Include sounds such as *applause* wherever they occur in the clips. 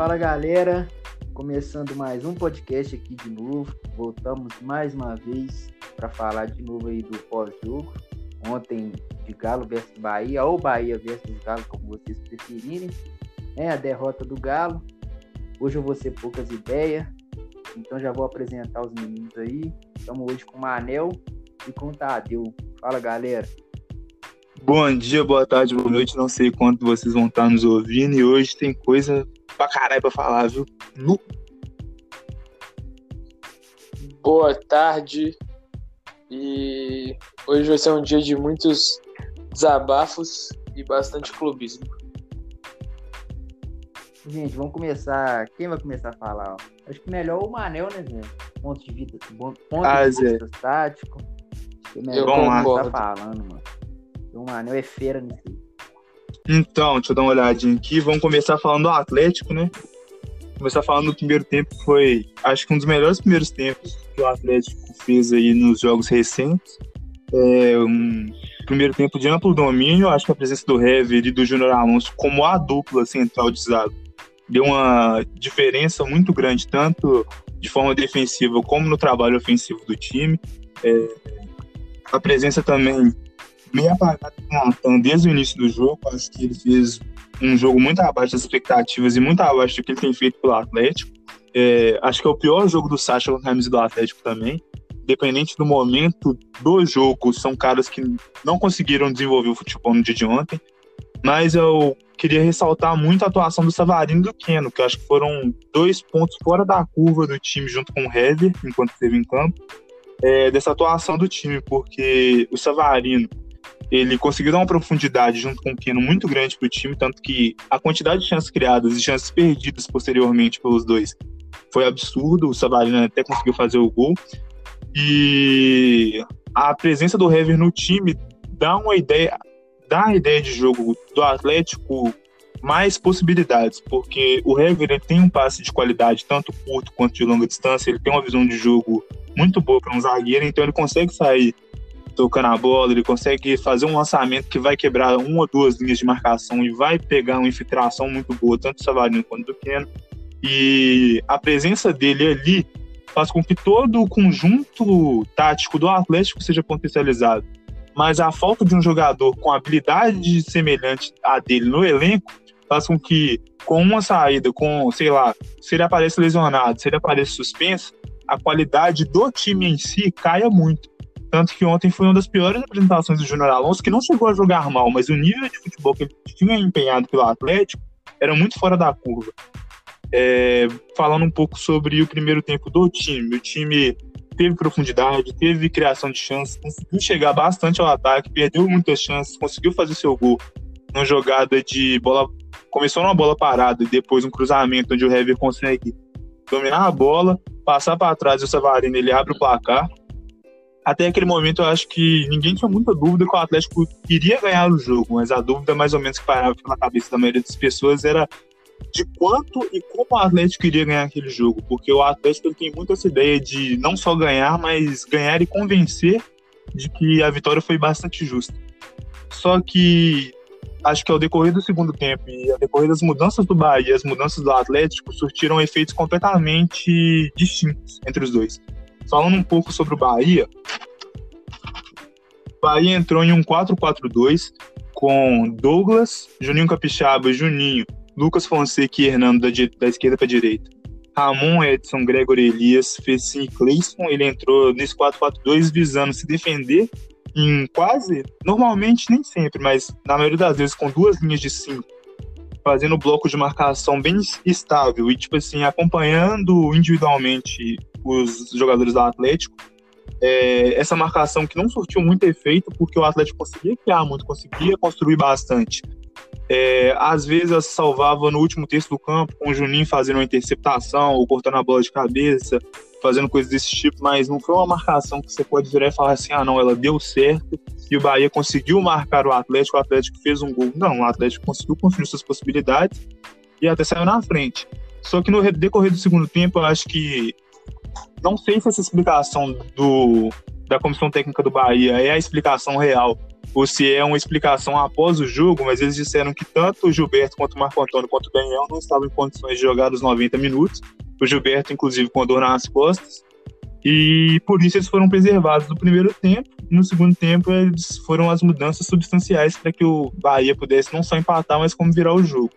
Fala galera, começando mais um podcast aqui de novo. Voltamos mais uma vez para falar de novo aí do pós-jogo. Ontem de Galo versus Bahia, ou Bahia versus Galo, como vocês preferirem. É a derrota do Galo. Hoje eu vou ser poucas ideias, então já vou apresentar os meninos aí. Estamos hoje com o Manel e com o Tadeu. Fala galera. Bom dia, boa tarde, boa noite. Não sei quanto vocês vão estar nos ouvindo e hoje tem coisa pra caralho pra falar, viu? No... Boa tarde. E hoje vai ser um dia de muitos desabafos e bastante clubismo. Gente, vamos começar. Quem vai começar a falar? Acho que melhor o Manel, né, Zé? Ponto de vida, ponto ah, de vista tático. Acho que é melhor Eu começar falando, mano. O Manel é. Então, deixa eu dar uma olhadinha aqui. Vamos começar falando do Atlético, né? Começar falando do primeiro tempo, foi acho que um dos melhores primeiros tempos que o Atlético fez aí nos jogos recentes. É um primeiro tempo de amplo domínio, acho que a presença do Hever e do Júnior Alonso como a dupla central de zaga deu uma diferença muito grande, tanto de forma defensiva como no trabalho ofensivo do time. É, a presença também meio apagado com o Natan desde o início do jogo. Acho que ele fez um jogo muito abaixo das expectativas e muito abaixo do que ele tem feito pelo Atlético. É, acho que é o pior jogo do Sacha com a camisa do Atlético também. Independente do momento do jogo, são caras que não conseguiram desenvolver o futebol no dia de ontem. Mas eu queria ressaltar muito a atuação do Savarino e do Keno, que acho que foram dois pontos fora da curva do time junto com o Hever, enquanto esteve em campo, é, dessa atuação do time, porque o Savarino ele conseguiu dar uma profundidade junto com o Keno muito grande para o time, tanto que a quantidade de chances criadas e chances perdidas posteriormente pelos dois foi absurdo. O Savarino até conseguiu fazer o gol. E a presença do Hever no time dá uma ideia, dá a ideia de jogo do Atlético mais possibilidades, porque o Hever tem um passe de qualidade, tanto curto quanto de longa distância, ele tem uma visão de jogo muito boa para um zagueiro, então ele consegue sair tocando a bola, ele consegue fazer um lançamento que vai quebrar uma ou duas linhas de marcação e vai pegar uma infiltração muito boa, tanto do Savarino quanto do Keno. E a presença dele ali faz com que todo o conjunto tático do Atlético seja potencializado. Mas a falta de um jogador com habilidade semelhante à dele no elenco faz com que, com uma saída, com, sei lá, se ele aparece lesionado, se ele aparece suspenso, a qualidade do time em si caia muito. Tanto que ontem foi uma das piores apresentações do Júnior Alonso, que não chegou a jogar mal, mas o nível de futebol que ele tinha empenhado pelo Atlético era muito fora da curva. É, falando um pouco sobre o primeiro tempo do time, o time teve profundidade, teve criação de chances, conseguiu chegar bastante ao ataque, perdeu muitas chances, conseguiu fazer seu gol numa jogada de bola. Começou numa bola parada e depois um cruzamento onde o Hever consegue dominar a bola, passar para trás e o Savarino ele abre o placar até aquele momento eu acho que ninguém tinha muita dúvida que o Atlético iria ganhar o jogo, mas a dúvida mais ou menos que parava na cabeça da maioria das pessoas era de quanto e como o Atlético iria ganhar aquele jogo, porque o Atlético tem muito essa ideia de não só ganhar, mas ganhar e convencer de que a vitória foi bastante justa. Só que acho que ao decorrer do segundo tempo e ao decorrer das mudanças do Bahia, as mudanças do Atlético surtiram efeitos completamente distintos entre os dois. Falando um pouco sobre o Bahia, o Bahia entrou em um 4-4-2 com Douglas, Juninho Capixaba, Juninho, Lucas Fonseca e Hernando da, da esquerda para a direita. Ramon, Edson, Gregory Elias, Fessim e Cleison. Ele entrou nesse 4-4-2 visando se defender em quase, normalmente nem sempre, mas na maioria das vezes com duas linhas de cinco, fazendo bloco de marcação bem estável e tipo assim acompanhando individualmente os jogadores do Atlético. É, essa marcação que não surtiu muito efeito, porque o Atlético conseguia criar muito, conseguia construir bastante. É, às vezes salvava no último terço do campo, com o Juninho fazendo uma interceptação ou cortando a bola de cabeça, fazendo coisas desse tipo, mas não foi uma marcação que você pode virar e falar assim: ah, não, ela deu certo e o Bahia conseguiu marcar o Atlético, o Atlético fez um gol. Não, o Atlético conseguiu construir suas possibilidades e até saiu na frente. Só que no decorrer do segundo tempo, eu acho que não sei se essa explicação do, da comissão técnica do Bahia é a explicação real ou se é uma explicação após o jogo, mas eles disseram que tanto o Gilberto quanto o Marco Antônio quanto o Daniel não estavam em condições de jogar os 90 minutos. O Gilberto, inclusive, com a dor nas costas. E por isso eles foram preservados no primeiro tempo. No segundo tempo, eles foram as mudanças substanciais para que o Bahia pudesse não só empatar, mas como virar o jogo.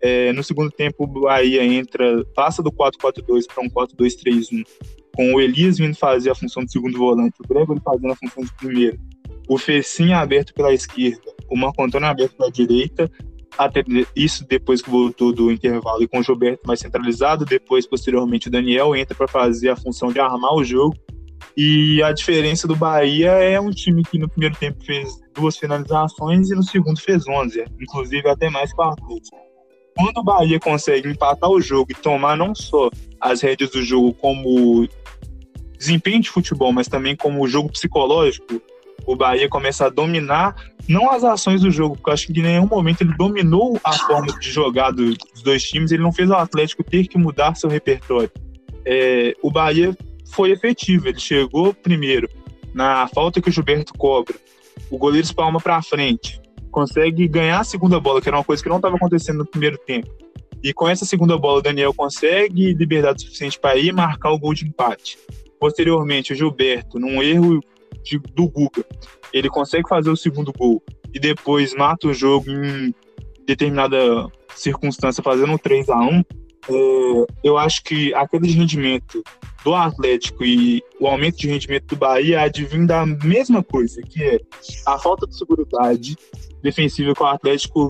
É, no segundo tempo, o Bahia entra, passa do 4-4-2 para um 4-2-3-1, com o Elias vindo fazer a função de segundo volante, o Gregory fazendo a função de primeiro, o Fecinha aberto pela esquerda, o Marco Antônio aberto pela direita, até isso depois que voltou do intervalo e com o Gilberto mais centralizado, depois, posteriormente, o Daniel entra para fazer a função de armar o jogo. E a diferença do Bahia é um time que no primeiro tempo fez duas finalizações e no segundo fez 11, inclusive até mais que o. Quando o Bahia consegue empatar o jogo e tomar não só as rédeas do jogo como desempenho de futebol, mas também como jogo psicológico, o Bahia começa a dominar não as ações do jogo, porque eu acho que em nenhum momento ele dominou a forma de jogar dos dois times, ele não fez o Atlético ter que mudar seu repertório. É, o Bahia foi efetivo, ele chegou primeiro na falta que o Gilberto cobra, o goleiro espalma para frente, consegue ganhar a segunda bola, que era uma coisa que não estava acontecendo no primeiro tempo. E com essa segunda bola, o Daniel consegue liberdade suficiente para ir marcar o gol de empate. Posteriormente, o Gilberto, num erro de, do Guga, ele consegue fazer o segundo gol e depois mata o jogo em determinada circunstância, fazendo um 3 a 1 é, eu acho que a queda de rendimento do Atlético e o aumento de rendimento do Bahia advém da mesma coisa, que é a falta de segurança defensiva que o Atlético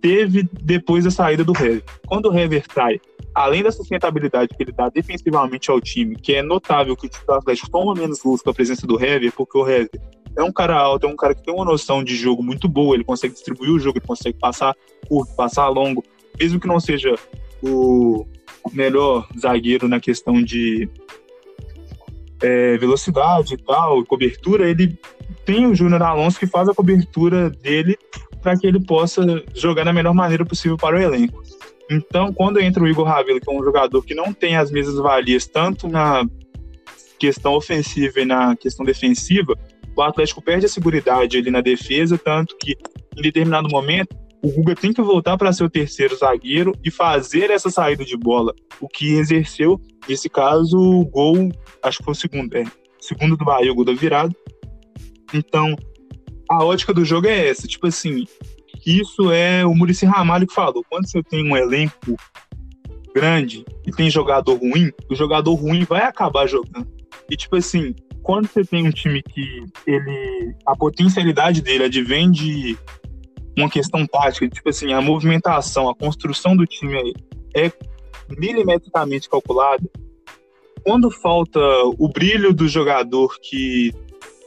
teve depois da saída do Hever. Quando o Hever sai, além da sustentabilidade que ele dá defensivamente ao time, que é notável que o time do Atlético toma menos gols com a presença do Hever, porque o Hever é um cara alto, é um cara que tem uma noção de jogo muito boa, ele consegue distribuir o jogo, ele consegue passar curto, passar longo, mesmo que não seja o melhor zagueiro na questão de é, velocidade e tal, cobertura, ele tem o Júnior Alonso que faz a cobertura dele para que ele possa jogar da melhor maneira possível para o elenco. Então, quando entra o Igor Ravelo, que é um jogador que não tem as mesmas valias tanto na questão ofensiva e na questão defensiva, o Atlético perde a segurança ali na defesa, tanto que em determinado momento o Guga tem que voltar para ser o terceiro zagueiro e fazer essa saída de bola, o que exerceu, nesse caso, o gol, acho que foi o segundo, é, segundo do Bahia, o gol da virada. Então, a ótica do jogo é essa, tipo assim, isso é o Murici Ramalho que falou, quando você tem um elenco grande e tem jogador ruim, o jogador ruim vai acabar jogando. E tipo assim, quando você tem um time que ele a potencialidade dele advém de uma questão tática, tipo assim, a movimentação, a construção do time é milimetricamente calculada. Quando falta o brilho do jogador que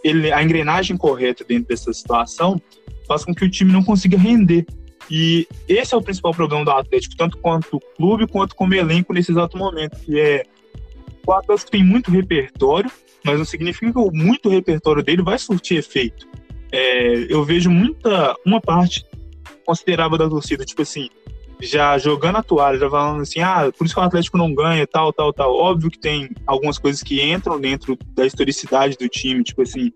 ele a engrenagem correta dentro dessa situação, faz com que o time não consiga render. E esse é o principal problema do Atlético, tanto quanto o clube quanto como elenco nesse exato momento, que é o Atlético tem muito repertório, mas não significa que o muito repertório dele vai surtir efeito. É, eu vejo muita, uma parte considerável da torcida, tipo assim, já jogando a toalha, já falando assim, ah, por isso que o Atlético não ganha, tal, tal, tal. Óbvio que tem algumas coisas que entram dentro da historicidade do time, tipo assim,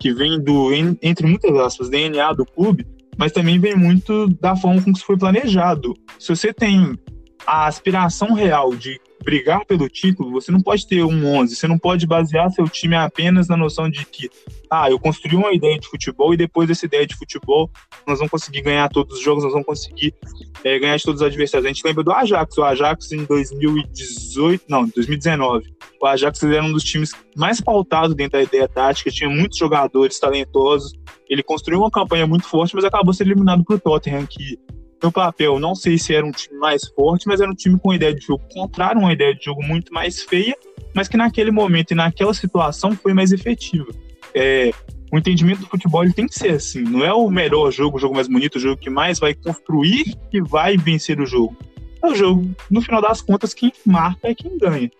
que vem do, entre muitas aspas, DNA do clube, mas também vem muito da forma como isso foi planejado. Se você tem a aspiração real de brigar pelo título, você não pode ter um 11, você não pode basear seu time apenas na noção de que, ah, eu construí uma ideia de futebol e depois dessa ideia de futebol nós vamos conseguir ganhar todos os jogos, nós vamos conseguir é, ganhar de todos os adversários. A gente lembra do Ajax, o Ajax em 2018, não, 2019. O Ajax era um dos times mais pautados dentro da ideia tática, tinha muitos jogadores talentosos, ele construiu uma campanha muito forte, mas acabou sendo eliminado para o Tottenham, que no papel, não sei se era um time mais forte, mas era um time com ideia de jogo contrário, uma ideia de jogo muito mais feia, mas que naquele momento e naquela situação foi mais efetiva. É, o entendimento do futebol tem que ser assim, não é o melhor jogo, o jogo mais bonito, o jogo que mais vai construir que vai vencer o jogo. É o jogo, no final das contas, quem marca é quem ganha.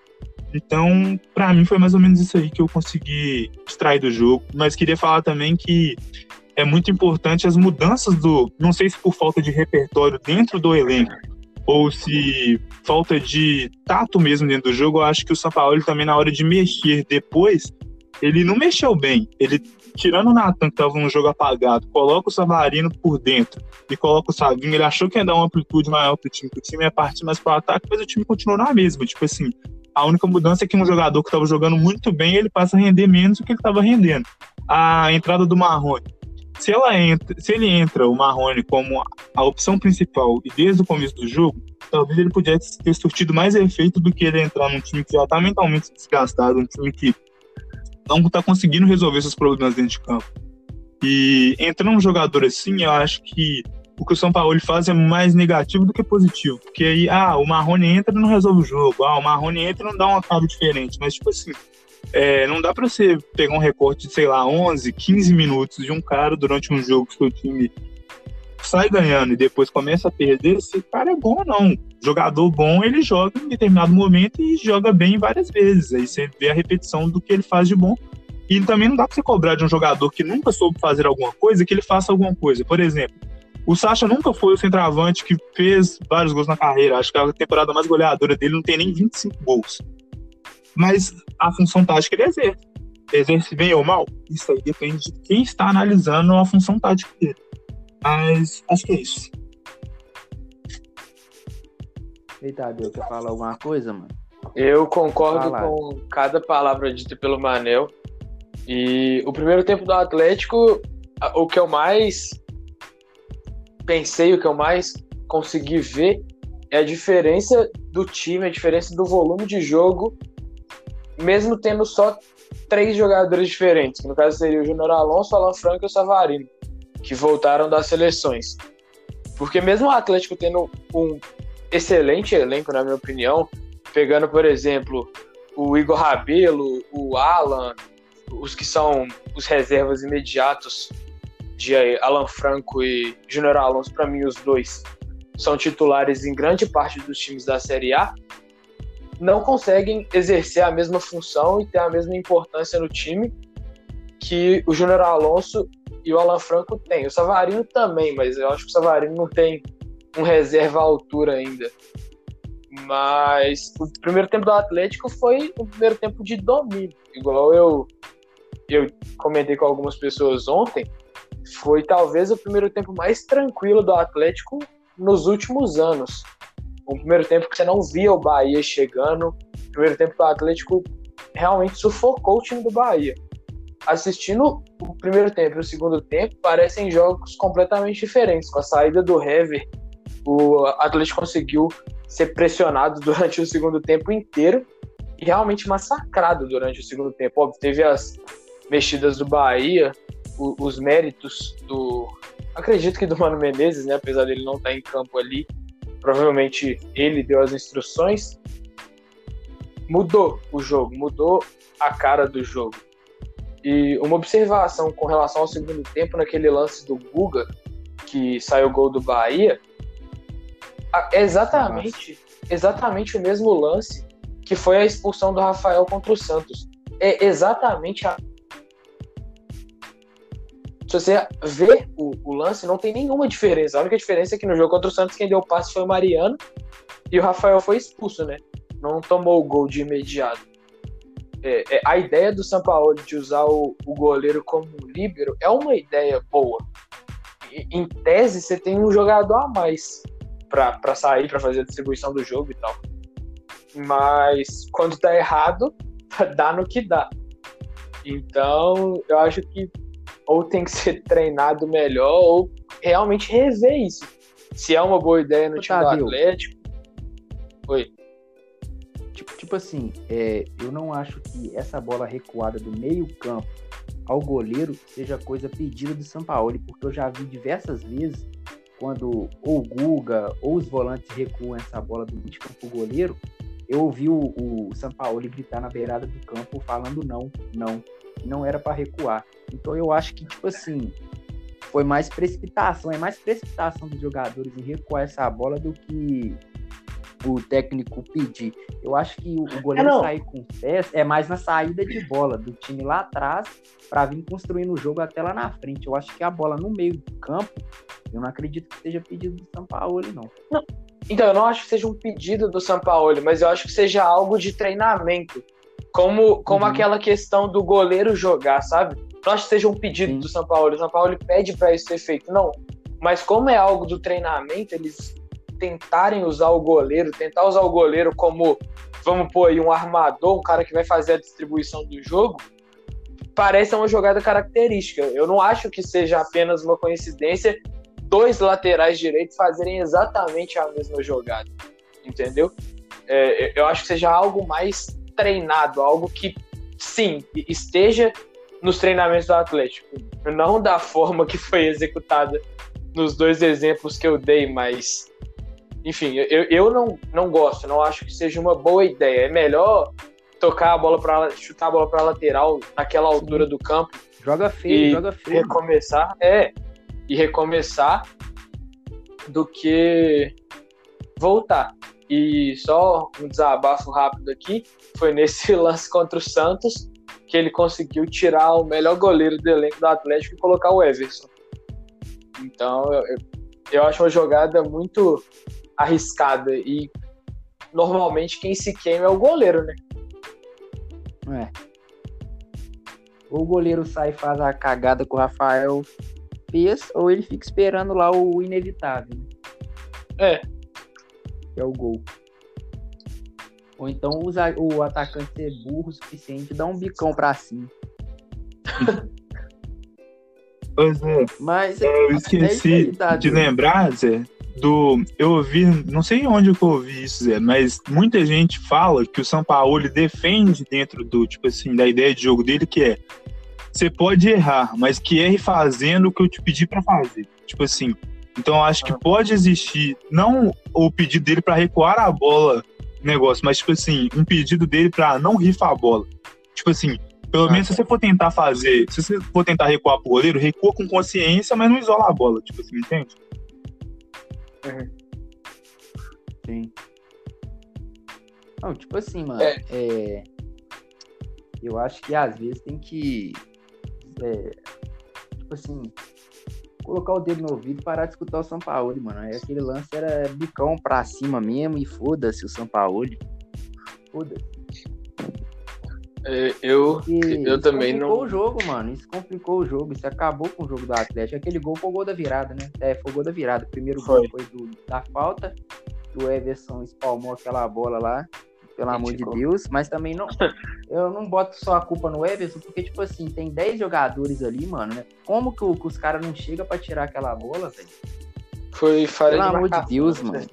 Então, para mim foi mais ou menos isso aí que eu consegui extrair do jogo, mas queria falar também que é muito importante as mudanças do. Não sei se por falta de repertório dentro do elenco ou se falta de tato mesmo dentro do jogo. Eu acho que o São Paulo também, na hora de mexer depois, ele não mexeu bem. Ele tirando o Natan, que tava num jogo apagado, coloca o Savarino por dentro e coloca o Savinho, ele achou que ia dar uma amplitude maior pro time, que o time ia partir mais pro ataque, mas o time continuou na mesma. Tipo assim, a única mudança é que um jogador que estava jogando muito bem, ele passa a render menos do que ele estava rendendo. A entrada do Marrone. Se, ela entra, se ele entra, o Marrone, como a opção principal e desde o começo do jogo, talvez ele pudesse ter surtido mais efeito do que ele entrar num time que já está mentalmente desgastado, um time que não está conseguindo resolver seus problemas dentro de campo. E entrando um jogador assim, eu acho que o que o São Paulo faz é mais negativo do que positivo. Porque aí, ah, o Marrone entra e não resolve o jogo. Ah, o Marrone entra e não dá uma cara diferente. Mas, tipo assim, é, não dá para você pegar um recorte de, sei lá, 11, 15 minutos de um cara durante um jogo que seu time sai ganhando e depois começa a perder. Esse cara é bom ou não. Jogador bom, ele joga em determinado momento e joga bem várias vezes. Aí você vê a repetição do que ele faz de bom. E também não dá pra você cobrar de um jogador que nunca soube fazer alguma coisa que ele faça alguma coisa. Por exemplo, o Sacha nunca foi o centroavante que fez vários gols na carreira. Acho que a temporada mais goleadora dele não tem nem 25 gols. Mas a função tática ele exerce. Exerce bem ou mal? Isso aí depende de quem está analisando a função tática dele. Mas acho que é isso. Eita, Deus, quer falar alguma coisa, mano? Eu concordo com cada palavra dita pelo Manel. E o primeiro tempo do Atlético, o que eu mais pensei, o que eu mais consegui ver é a diferença do time, a diferença do volume de jogo, mesmo tendo só três jogadores diferentes, que no caso seria o Júnior Alonso, Alan Franco e o Savarino, que voltaram das seleções. Porque mesmo o Atlético tendo um excelente elenco, na minha opinião, pegando, por exemplo, o Igor Rabelo, o Alan, os que são os reservas imediatos de Alan Franco e Júnior Alonso, para mim, os dois são titulares em grande parte dos times da Série A, não conseguem exercer a mesma função e ter a mesma importância no time que o Júnior Alonso e o Alan Franco têm. O Savarino também, mas eu acho que o Savarino não tem um reserva à altura ainda. Mas o primeiro tempo do Atlético foi o primeiro tempo de domínio. Igual eu, eu comentei com algumas pessoas ontem, foi talvez o primeiro tempo mais tranquilo do Atlético nos últimos anos. Um primeiro tempo que você não via o Bahia chegando, primeiro tempo que o Atlético realmente sufocou o time do Bahia. Assistindo o primeiro tempo e o segundo tempo, parecem jogos completamente diferentes. Com a saída do Hever, o Atlético conseguiu ser pressionado *laughs* durante o segundo tempo inteiro e realmente massacrado durante o segundo tempo. Óbvio, teve as mexidas do Bahia, os méritos do. Acredito que do Mano Menezes, né? Apesar dele não estar em campo ali, provavelmente ele deu as instruções. Mudou o jogo, mudou a cara do jogo. E uma observação com relação ao segundo tempo, naquele lance do Guga, que saiu o gol do Bahia, é exatamente, exatamente o mesmo lance que foi a expulsão do Rafael contra o Santos. É exatamente a se você vê o, o, lance, não tem nenhuma diferença. A única diferença é que no jogo contra o Santos, quem deu o passe foi o Mariano e o Rafael foi expulso, né? Não tomou o gol de imediato. É, é, a ideia do São Paulo de usar o, o goleiro como líbero é uma ideia boa. E, em tese, você tem um jogador a mais para sair, para fazer a distribuição do jogo e tal. Mas quando tá errado, *laughs* dá no que dá. Então, eu acho que ou tem que ser treinado melhor, ou realmente rever isso. Se é uma boa ideia no time do Atlético. Oi. Tipo, tipo assim, é, eu não acho que essa bola recuada do meio-campo ao goleiro seja coisa pedida do Sampaoli, porque eu já vi diversas vezes quando ou o Guga ou os volantes recuam essa bola do meio campo pro goleiro, eu ouvi o, o Sampaoli gritar na beirada do campo falando não, não não era para recuar. Então eu acho que, tipo assim, foi mais precipitação, é mais precipitação dos jogadores em recuar essa bola do que o técnico pedir. Eu acho que o goleiro é sair com pés é mais na saída de bola do time lá atrás para vir construindo o jogo até lá na frente. Eu acho que a bola no meio do campo, eu não acredito que seja pedido do São Paulo, não. não. Então, eu não acho que seja um pedido do São Paulo, mas eu acho que seja algo de treinamento. Como, como uhum. aquela questão do goleiro jogar, sabe? não acho que seja um pedido Sim. do São Paulo. O São Paulo pede para isso ser feito. Não. Mas como é algo do treinamento, eles tentarem usar o goleiro, tentar usar o goleiro como, vamos pôr aí, um armador, um cara que vai fazer a distribuição do jogo, parece uma jogada característica. Eu não acho que seja apenas uma coincidência dois laterais direitos fazerem exatamente a mesma jogada, entendeu? É, eu acho que seja algo mais treinado, algo que, sim, esteja nos treinamentos do Atlético, não da forma que foi executada nos dois exemplos que eu dei, mas enfim, eu, eu não, não gosto, não acho que seja uma boa ideia. É melhor tocar a bola para chutar a bola para lateral naquela altura Sim. do campo. Joga feio, joga feio. Recomeçar, é, e recomeçar do que voltar. E só um desabafo rápido aqui, foi nesse *laughs* lance contra o Santos que ele conseguiu tirar o melhor goleiro do elenco do Atlético e colocar o Everson. Então, eu, eu acho uma jogada muito arriscada e normalmente quem se queima é o goleiro, né? É. Ou o goleiro sai e faz a cagada que o Rafael fez, ou ele fica esperando lá o inevitável. É. Que é o gol. Ou então usa o atacante ser burro o suficiente e dar um bicão pra cima. *laughs* Pois é. Mas eu esqueci é de lembrar, Zé, do. Eu ouvi, não sei onde eu ouvi isso, Zé, mas muita gente fala que o São Paulo defende dentro do, tipo assim, da ideia de jogo dele, que é você pode errar, mas que erre fazendo o que eu te pedi para fazer. Tipo assim. Então eu acho que pode existir, não o pedido dele para recuar a bola, negócio, mas tipo assim, um pedido dele para não rifar a bola. Tipo assim, pelo ah, menos se você for tentar fazer, se você for tentar recuar pro goleiro, recua com consciência, mas não isola a bola, tipo assim, entende? Uhum. Sim. Não, tipo assim, mano, é. é. Eu acho que às vezes tem que. É, tipo assim, colocar o dedo no ouvido e parar de escutar o São Paulo, mano. Aí aquele lance era bicão pra cima mesmo e foda-se o São Paulo. Foda-se. É, eu, eu também não. complicou o jogo, mano. Isso complicou o jogo. Isso acabou com o jogo do Atlético. Aquele gol foi o gol da virada, né? É, foi o gol da virada. Primeiro foi. gol foi do, da falta. O Everson espalmou aquela bola lá. Pelo amor de Deus. Mas também não. *laughs* eu não boto só a culpa no Everson, porque, tipo assim, tem 10 jogadores ali, mano, né? Como que, que os caras não chegam pra tirar aquela bola, velho? Foi falha Pelo de amor de Deus, mano.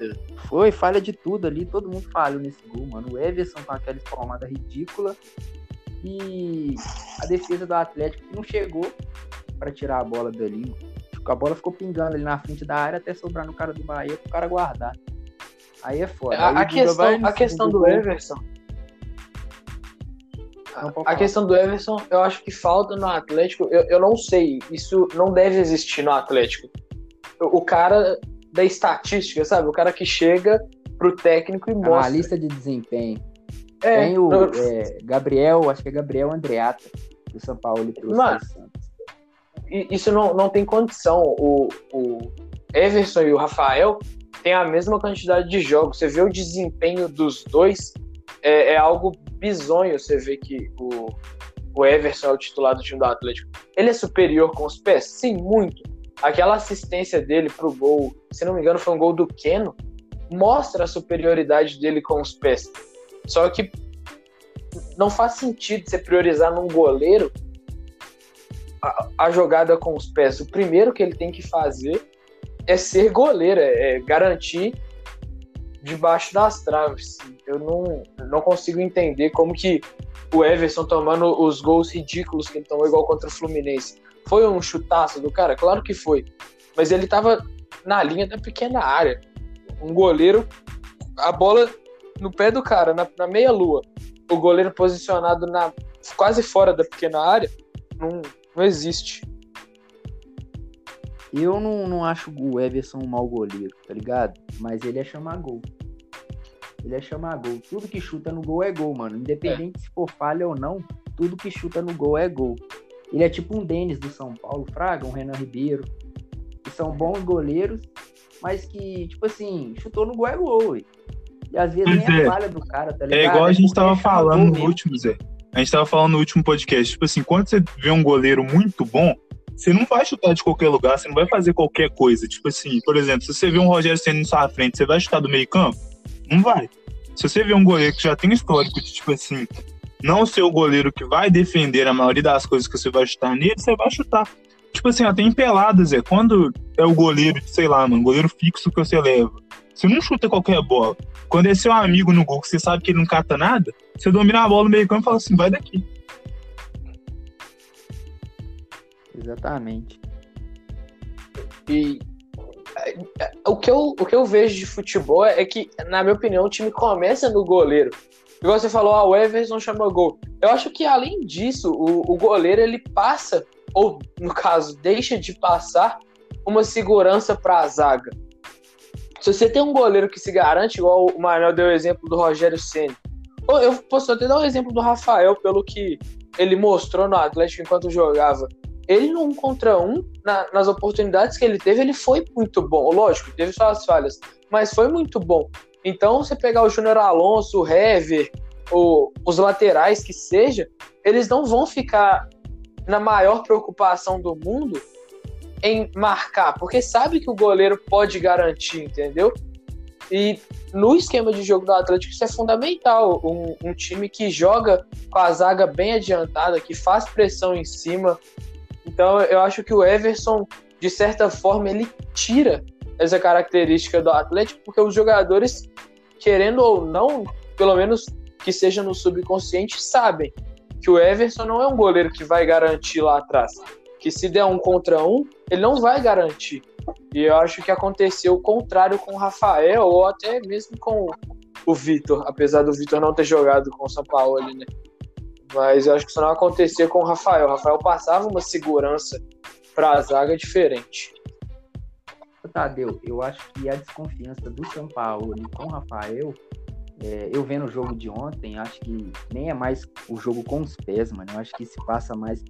Foi falha de tudo ali. Todo mundo falhou nesse gol, mano. O Everson com aquela espalmada ridícula e a defesa do Atlético não chegou para tirar a bola dali. A bola ficou pingando ali na frente da área até sobrar no cara do Bahia pro cara guardar. Aí é foda. A, a questão, a questão do Everson. A, a questão do Everson, eu acho que falta no Atlético. Eu, eu não sei. Isso não deve existir no Atlético. O, o cara da estatística, sabe? O cara que chega pro técnico e mostra. Analista de desempenho. É, Tem o é, Gabriel, acho que é Gabriel Andreata, do São Paulo pelo Mas, Santos. Isso não, não tem condição. O, o Everson e o Rafael têm a mesma quantidade de jogos. Você vê o desempenho dos dois, é, é algo bizonho. Você vê que o, o Everson é o titular do time do Atlético. Ele é superior com os pés? Sim, muito. Aquela assistência dele pro gol, se não me engano, foi um gol do Keno, mostra a superioridade dele com os pés. Só que não faz sentido você priorizar num goleiro a, a, jogada com os pés. O primeiro que ele tem que fazer é ser goleiro, é, garantir debaixo das traves. Eu não, não consigo entender como que o Everson tomando os gols ridículos que ele tomou igual contra o Fluminense. Foi um chutaço do cara? Claro que foi. Mas ele tava na linha da pequena área. Um goleiro, a bola no pé do cara, na, na meia-lua, o goleiro posicionado na quase fora da pequena área, não, não existe. Eu não, não acho o Everson um mau goleiro, tá ligado? Mas ele é chamar gol. Ele é chamar gol. Tudo que chuta no gol é gol, mano. Independente é. se for falha ou não, tudo que chuta no gol é gol. Ele é tipo um Denis do São Paulo, Fraga, um Renan Ribeiro. Que são bons goleiros, mas que, tipo assim, chutou no gol é gol, ué. E às vezes nem é. falha do cara, tá ligado? É igual a gente é tava falando no último, Zé. a gente tava falando no último podcast, tipo assim, quando você vê um goleiro muito bom, você não vai chutar de qualquer lugar, você não vai fazer qualquer coisa. Tipo assim, por exemplo, se você vê um Rogério Senna na sua frente, você vai chutar do meio campo? Não vai. Se você vê um goleiro que já tem histórico de, tipo assim, não ser o goleiro que vai defender a maioria das coisas que você vai chutar nele, você vai chutar. Tipo assim, até em peladas, é quando é o goleiro, sei lá, mano, goleiro fixo que você leva. Você não chuta qualquer bola. Quando é seu amigo no gol, que você sabe que ele não cata nada, você domina a bola no meio campo e fala assim, vai daqui. Exatamente. E é, o que, eu, o que eu vejo de futebol é que, na minha opinião, o time começa no goleiro. Igual você falou, ah, o Everson chama gol. Eu acho que, além disso, o, o goleiro ele passa, ou no caso, deixa de passar uma segurança para a zaga. Se você tem um goleiro que se garante, igual o Manuel deu o exemplo do Rogério Senna, eu posso até dar o um exemplo do Rafael, pelo que ele mostrou no Atlético enquanto jogava ele no um contra um, na, nas oportunidades que ele teve, ele foi muito bom. Lógico, teve suas falhas, mas foi muito bom. Então, você pegar o Júnior Alonso, o Hever, o, os laterais que seja, eles não vão ficar na maior preocupação do mundo em marcar, porque sabe que o goleiro pode garantir, entendeu? E no esquema de jogo do Atlético isso é fundamental. Um, um time que joga com a zaga bem adiantada, que faz pressão em cima, então eu acho que o Everson, de certa forma, ele tira essa característica do Atlético, porque os jogadores, querendo ou não, pelo menos que seja no subconsciente, sabem que o Everson não é um goleiro que vai garantir lá atrás. Que se der um contra um, ele não vai garantir. E eu acho que aconteceu o contrário com o Rafael, ou até mesmo com o Vitor, apesar do Vitor não ter jogado com o São Paulo, né? Mas eu acho que isso não acontecia com o Rafael. O Rafael passava uma segurança para a zaga diferente. Tadeu, eu acho que a desconfiança do São Paulo com o Rafael, é, eu vendo o jogo de ontem, acho que nem é mais o jogo com os pés, mano. Eu acho que se passa mais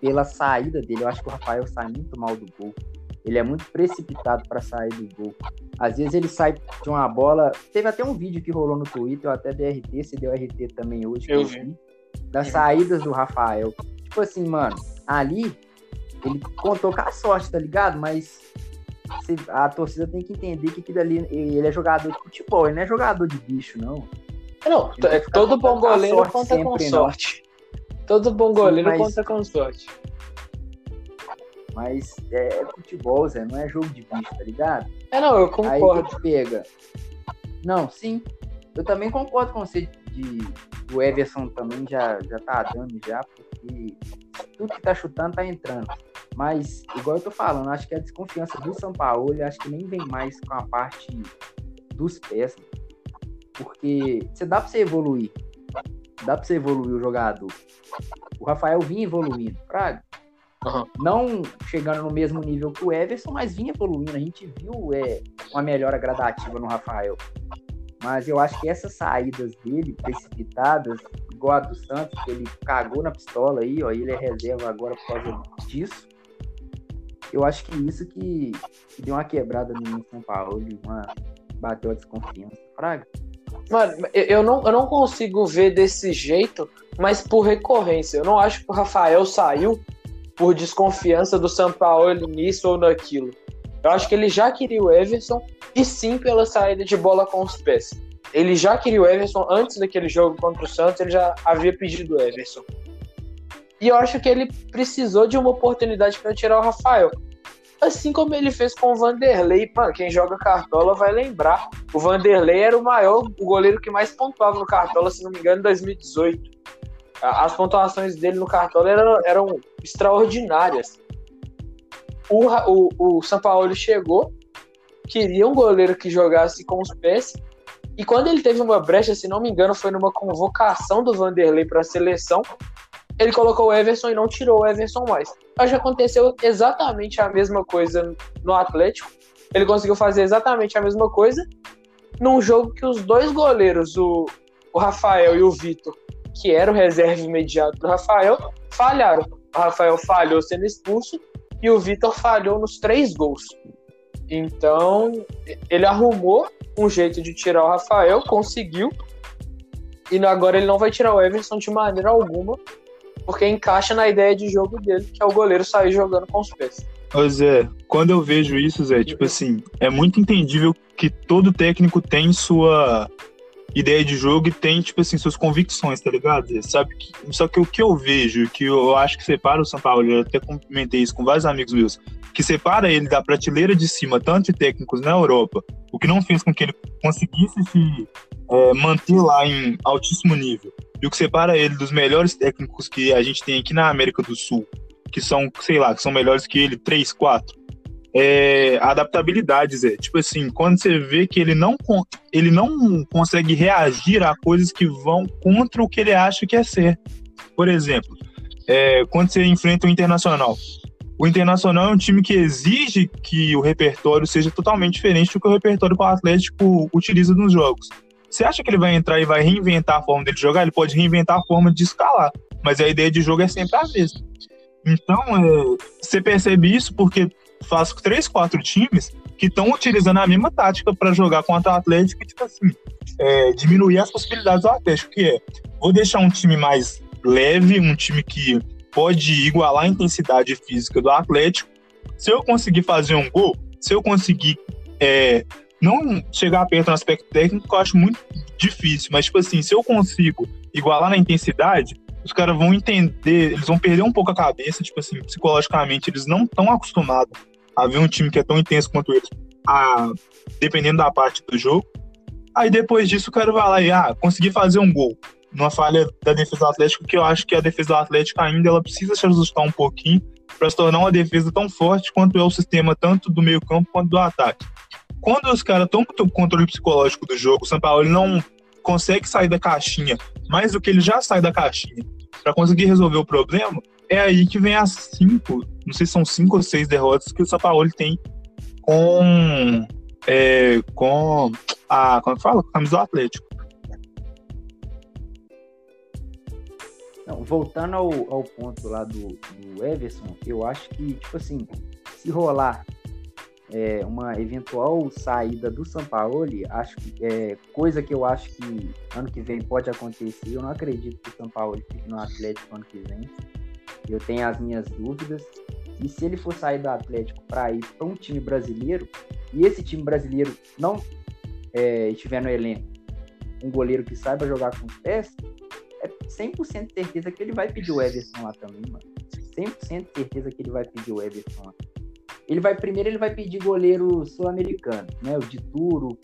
pela saída dele. Eu acho que o Rafael sai muito mal do gol. Ele é muito precipitado para sair do gol. Às vezes ele sai de uma bola. Teve até um vídeo que rolou no Twitter, até DRT, se deu RT também hoje. Eu vi das saídas do Rafael. Tipo assim, mano, ali ele contou com a sorte, tá ligado? Mas a torcida tem que entender que aquilo ali, ele é jogador de futebol, ele não é jogador de bicho, não. Não, é todo bom goleiro conta com sorte. Todo bom goleiro Sim, mas... conta com sorte. Mas é, é, futebol, Zé, não é jogo de bicho, tá ligado? É, não, eu concordo. Aí pega. Não, sim. Eu também concordo com você de o Everson também já, já tá dando já, porque tudo que tá chutando tá entrando. Mas, igual eu tô falando, acho que a desconfiança do São Paulo, acho que nem vem mais com a parte dos pés. Porque você dá pra você evoluir. Dá pra você evoluir o jogador. O Rafael vinha evoluindo, Fraga. Uhum. Não chegando no mesmo nível que o Everson, mas vinha evoluindo. A gente viu é, uma melhora gradativa no Rafael. Mas eu acho que essas saídas dele, precipitadas, igual a do Santos, que ele cagou na pistola aí, ó, ele é reserva agora por causa disso. Eu acho que isso que, que deu uma quebrada no São Paulo, uma, bateu a desconfiança. Fraga. Mano, eu não, eu não consigo ver desse jeito, mas por recorrência. Eu não acho que o Rafael saiu por desconfiança do São Paulo nisso ou naquilo. Eu acho que ele já queria o Everson e sim pela saída de bola com os pés. Ele já queria o Everson antes daquele jogo contra o Santos, ele já havia pedido o Everson. E eu acho que ele precisou de uma oportunidade para tirar o Rafael. Assim como ele fez com o Vanderlei, mano, quem joga cartola vai lembrar. O Vanderlei era o maior, o goleiro que mais pontuava no cartola, se não me engano, em 2018. As pontuações dele no cartola eram, eram extraordinárias o, o, o São Paulo chegou, queria um goleiro que jogasse com os pés, e quando ele teve uma brecha, se não me engano, foi numa convocação do Vanderlei para a seleção, ele colocou o Everson e não tirou o Everson mais. Acho que aconteceu exatamente a mesma coisa no Atlético. Ele conseguiu fazer exatamente a mesma coisa num jogo que os dois goleiros, o, o Rafael e o Vitor, que era o reserva imediato do Rafael, falharam. O Rafael falhou sendo expulso e o Vitor falhou nos três gols. Então, ele arrumou um jeito de tirar o Rafael, conseguiu. E agora ele não vai tirar o Everson de maneira alguma, porque encaixa na ideia de jogo dele, que é o goleiro sair jogando com os pés. Ô Zé, quando eu vejo isso, Zé, tipo assim, é muito entendível que todo técnico tem sua ideia de jogo e tem, tipo assim, suas convicções, tá ligado? Sabe só que o que eu vejo, que eu acho que separa o São Paulo, eu até comentei isso com vários amigos meus, que separa ele da prateleira de cima, tanto de técnicos na Europa, o que não fez com que ele conseguisse se é, manter lá em altíssimo nível, e o que separa ele dos melhores técnicos que a gente tem aqui na América do Sul, que são, sei lá, que são melhores que ele, três, quatro. É, adaptabilidade, Zé. Tipo assim, quando você vê que ele não, ele não consegue reagir a coisas que vão contra o que ele acha que é certo. Por exemplo, é, quando você enfrenta o Internacional. O Internacional é um time que exige que o repertório seja totalmente diferente do que o repertório que o Atlético utiliza nos jogos. Você acha que ele vai entrar e vai reinventar a forma dele jogar? Ele pode reinventar a forma de escalar, mas a ideia de jogo é sempre a mesma. Então, é, você percebe isso porque faz três, quatro times que estão utilizando a mesma tática para jogar contra o Atlético e, tipo assim, é, diminuir as possibilidades do Atlético, que é, vou deixar um time mais leve, um time que pode igualar a intensidade física do Atlético. Se eu conseguir fazer um gol, se eu conseguir é, não chegar perto no aspecto técnico, eu acho muito difícil, mas, tipo assim, se eu consigo igualar na intensidade, os caras vão entender, eles vão perder um pouco a cabeça, tipo assim, psicologicamente, eles não estão acostumados a ver um time que é tão intenso quanto eles, a, dependendo da parte do jogo. Aí depois disso o cara vai lá e, ah, conseguir fazer um gol. Numa falha da defesa do Atlético, que eu acho que a defesa do Atlético ainda ela precisa se ajustar um pouquinho para se tornar uma defesa tão forte quanto é o sistema tanto do meio campo quanto do ataque. Quando os caras tomam o controle psicológico do jogo, o São Paulo não consegue sair da caixinha mais do que ele já sai da caixinha para conseguir resolver o problema, é aí que vem as cinco, não sei se são cinco ou seis derrotas que o Sampaoli tem com é, com a como é fala? Com a camisa do Atlético. Não, voltando ao, ao ponto lá do, do Everson, eu acho que, tipo assim, se rolar é, uma eventual saída do Sampaoli, acho que é coisa que eu acho que ano que vem pode acontecer. Eu não acredito que o Sampaoli fique no Atlético ano que vem. Eu tenho as minhas dúvidas. E se ele for sair do Atlético para ir para um time brasileiro, e esse time brasileiro não é, estiver no elenco um goleiro que saiba jogar com os pés, é 100% certeza que ele vai pedir o Everson lá também, mano. 100% certeza que ele vai pedir o Everson lá. Ele vai primeiro, ele vai pedir goleiro sul-americano, né? O Dituro,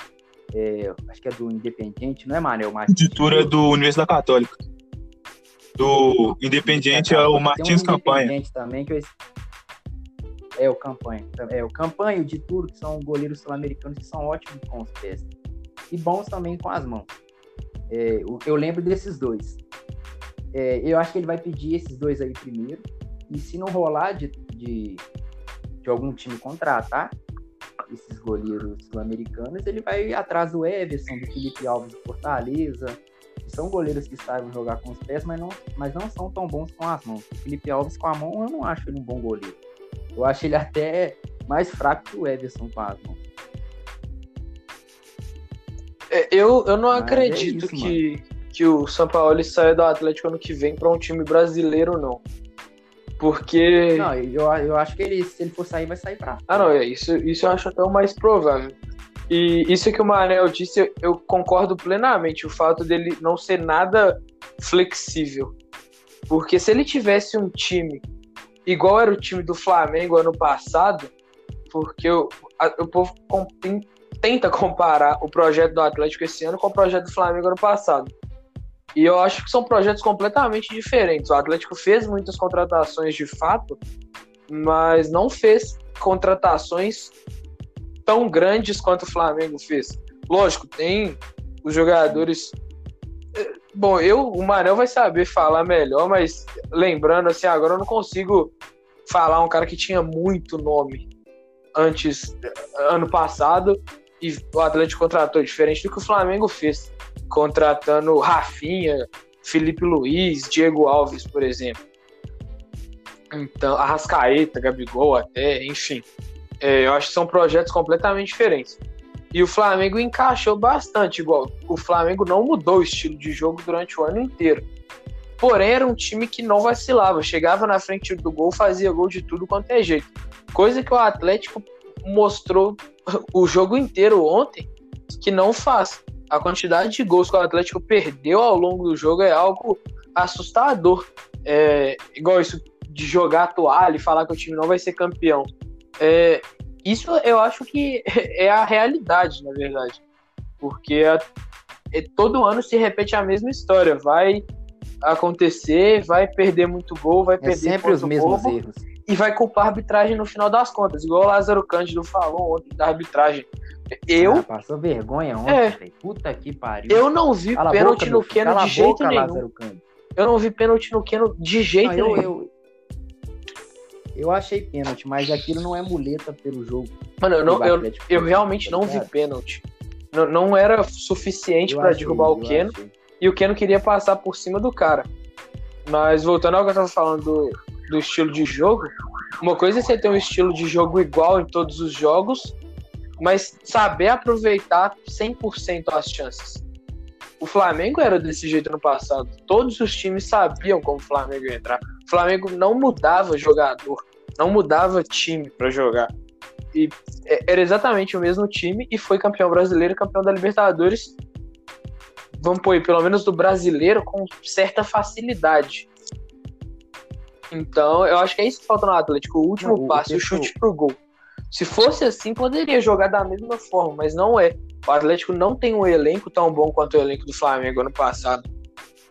é, acho que é do Independiente, não é Manel Martins? Dituro é do Universidade Católica. Do Independiente é o Martins um Campanha. também que eu... É o Campanha. É o Campanha e o Dituro, que são goleiros sul-americanos que são ótimos com os pés. E bons também com as mãos. É, eu lembro desses dois. É, eu acho que ele vai pedir esses dois aí primeiro. E se não rolar de, de de algum time contratar esses goleiros sul-americanos, ele vai atrás do Everson, do Felipe Alves do Fortaleza. São goleiros que sabem jogar com os pés, mas não, mas não são tão bons com as mãos. O Felipe Alves com a mão, eu não acho ele um bom goleiro. Eu acho ele até mais fraco que o Everson com as mãos. É, eu, eu não mas é acredito é isso, que, que o São Paulo saia do Atlético ano que vem para um time brasileiro, não. Porque. Não, eu, eu acho que ele, se ele for sair, vai sair pra. Ah, não, é, isso, isso eu acho até o mais provável. E isso que o Manel disse, eu concordo plenamente. O fato dele não ser nada flexível. Porque se ele tivesse um time igual era o time do Flamengo ano passado, porque o, a, o povo com, tenta comparar o projeto do Atlético esse ano com o projeto do Flamengo ano passado. E eu acho que são projetos completamente diferentes. O Atlético fez muitas contratações de fato, mas não fez contratações tão grandes quanto o Flamengo fez. Lógico, tem os jogadores. Eh, bom, eu, o Manel vai saber falar melhor, mas lembrando assim, agora eu não consigo falar um cara que tinha muito nome antes, ano passado, e o Atlético contratou, diferente do que o Flamengo fez contratando Rafinha, Felipe Luiz, Diego Alves, por exemplo. Então, Arrascaeta, Gabigol até, enfim. É, eu acho que são projetos completamente diferentes. E o Flamengo encaixou bastante, igual o Flamengo não mudou o estilo de jogo durante o ano inteiro. Porém, era um time que não vacilava, chegava na frente do gol, fazia gol de tudo quanto é jeito. Coisa que o Atlético mostrou o jogo inteiro ontem que não faz. A quantidade de gols que o Atlético perdeu ao longo do jogo é algo assustador. É, igual isso de jogar a toalha e falar que o time não vai ser campeão. É, isso eu acho que *laughs* é a realidade, na verdade. Porque é, todo ano se repete a mesma história. Vai acontecer, vai perder muito gol, vai é perder sempre os mesmos bobo, erros. E vai culpar a arbitragem no final das contas. Igual o Lázaro Cândido falou ontem da arbitragem. Eu. Ah, passou vergonha ontem, é, Puta que pariu. Eu não vi Cala pênalti boca, no Keno de jeito boca, nenhum. Eu não vi pênalti no Keno de jeito não, eu, nenhum. Eu, eu achei pênalti, mas aquilo não é muleta pelo jogo. Mano, eu, não, eu, eu realmente tá não vi pênalti. Não, não era suficiente para derrubar o Keno. Achei. E o Keno queria passar por cima do cara. Mas voltando ao que eu tava falando do, do estilo de jogo, uma coisa é você ter um estilo de jogo igual em todos os jogos, mas saber aproveitar 100% as chances. O Flamengo era desse jeito no passado. Todos os times sabiam como o Flamengo ia entrar. O Flamengo não mudava jogador, não mudava time para jogar. E é, era exatamente o mesmo time e foi campeão brasileiro, campeão da Libertadores. Vamos pôr aí, pelo menos do brasileiro, com certa facilidade. Então, eu acho que é isso que falta no Atlético: o último não, passe, o, chute pro gol. Se fosse assim, poderia jogar da mesma forma, mas não é. O Atlético não tem um elenco tão bom quanto o elenco do Flamengo ano passado.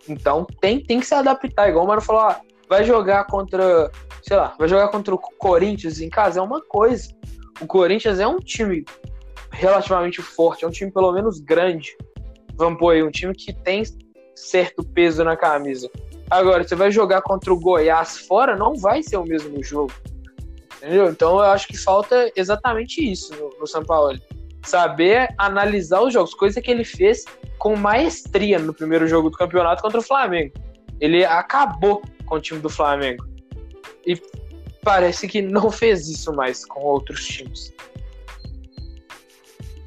Então tem, tem que se adaptar. Igual o Mano falou, ah, vai jogar contra, sei lá, vai jogar contra o Corinthians em casa, é uma coisa. O Corinthians é um time relativamente forte, é um time pelo menos grande. Vamos pôr aí, um time que tem certo peso na camisa. Agora, você vai jogar contra o Goiás fora, não vai ser o mesmo jogo. Entendeu? Então eu acho que falta exatamente isso no, no São Paulo. Saber analisar os jogos, coisa que ele fez com maestria no primeiro jogo do campeonato contra o Flamengo. Ele acabou com o time do Flamengo. E parece que não fez isso mais com outros times.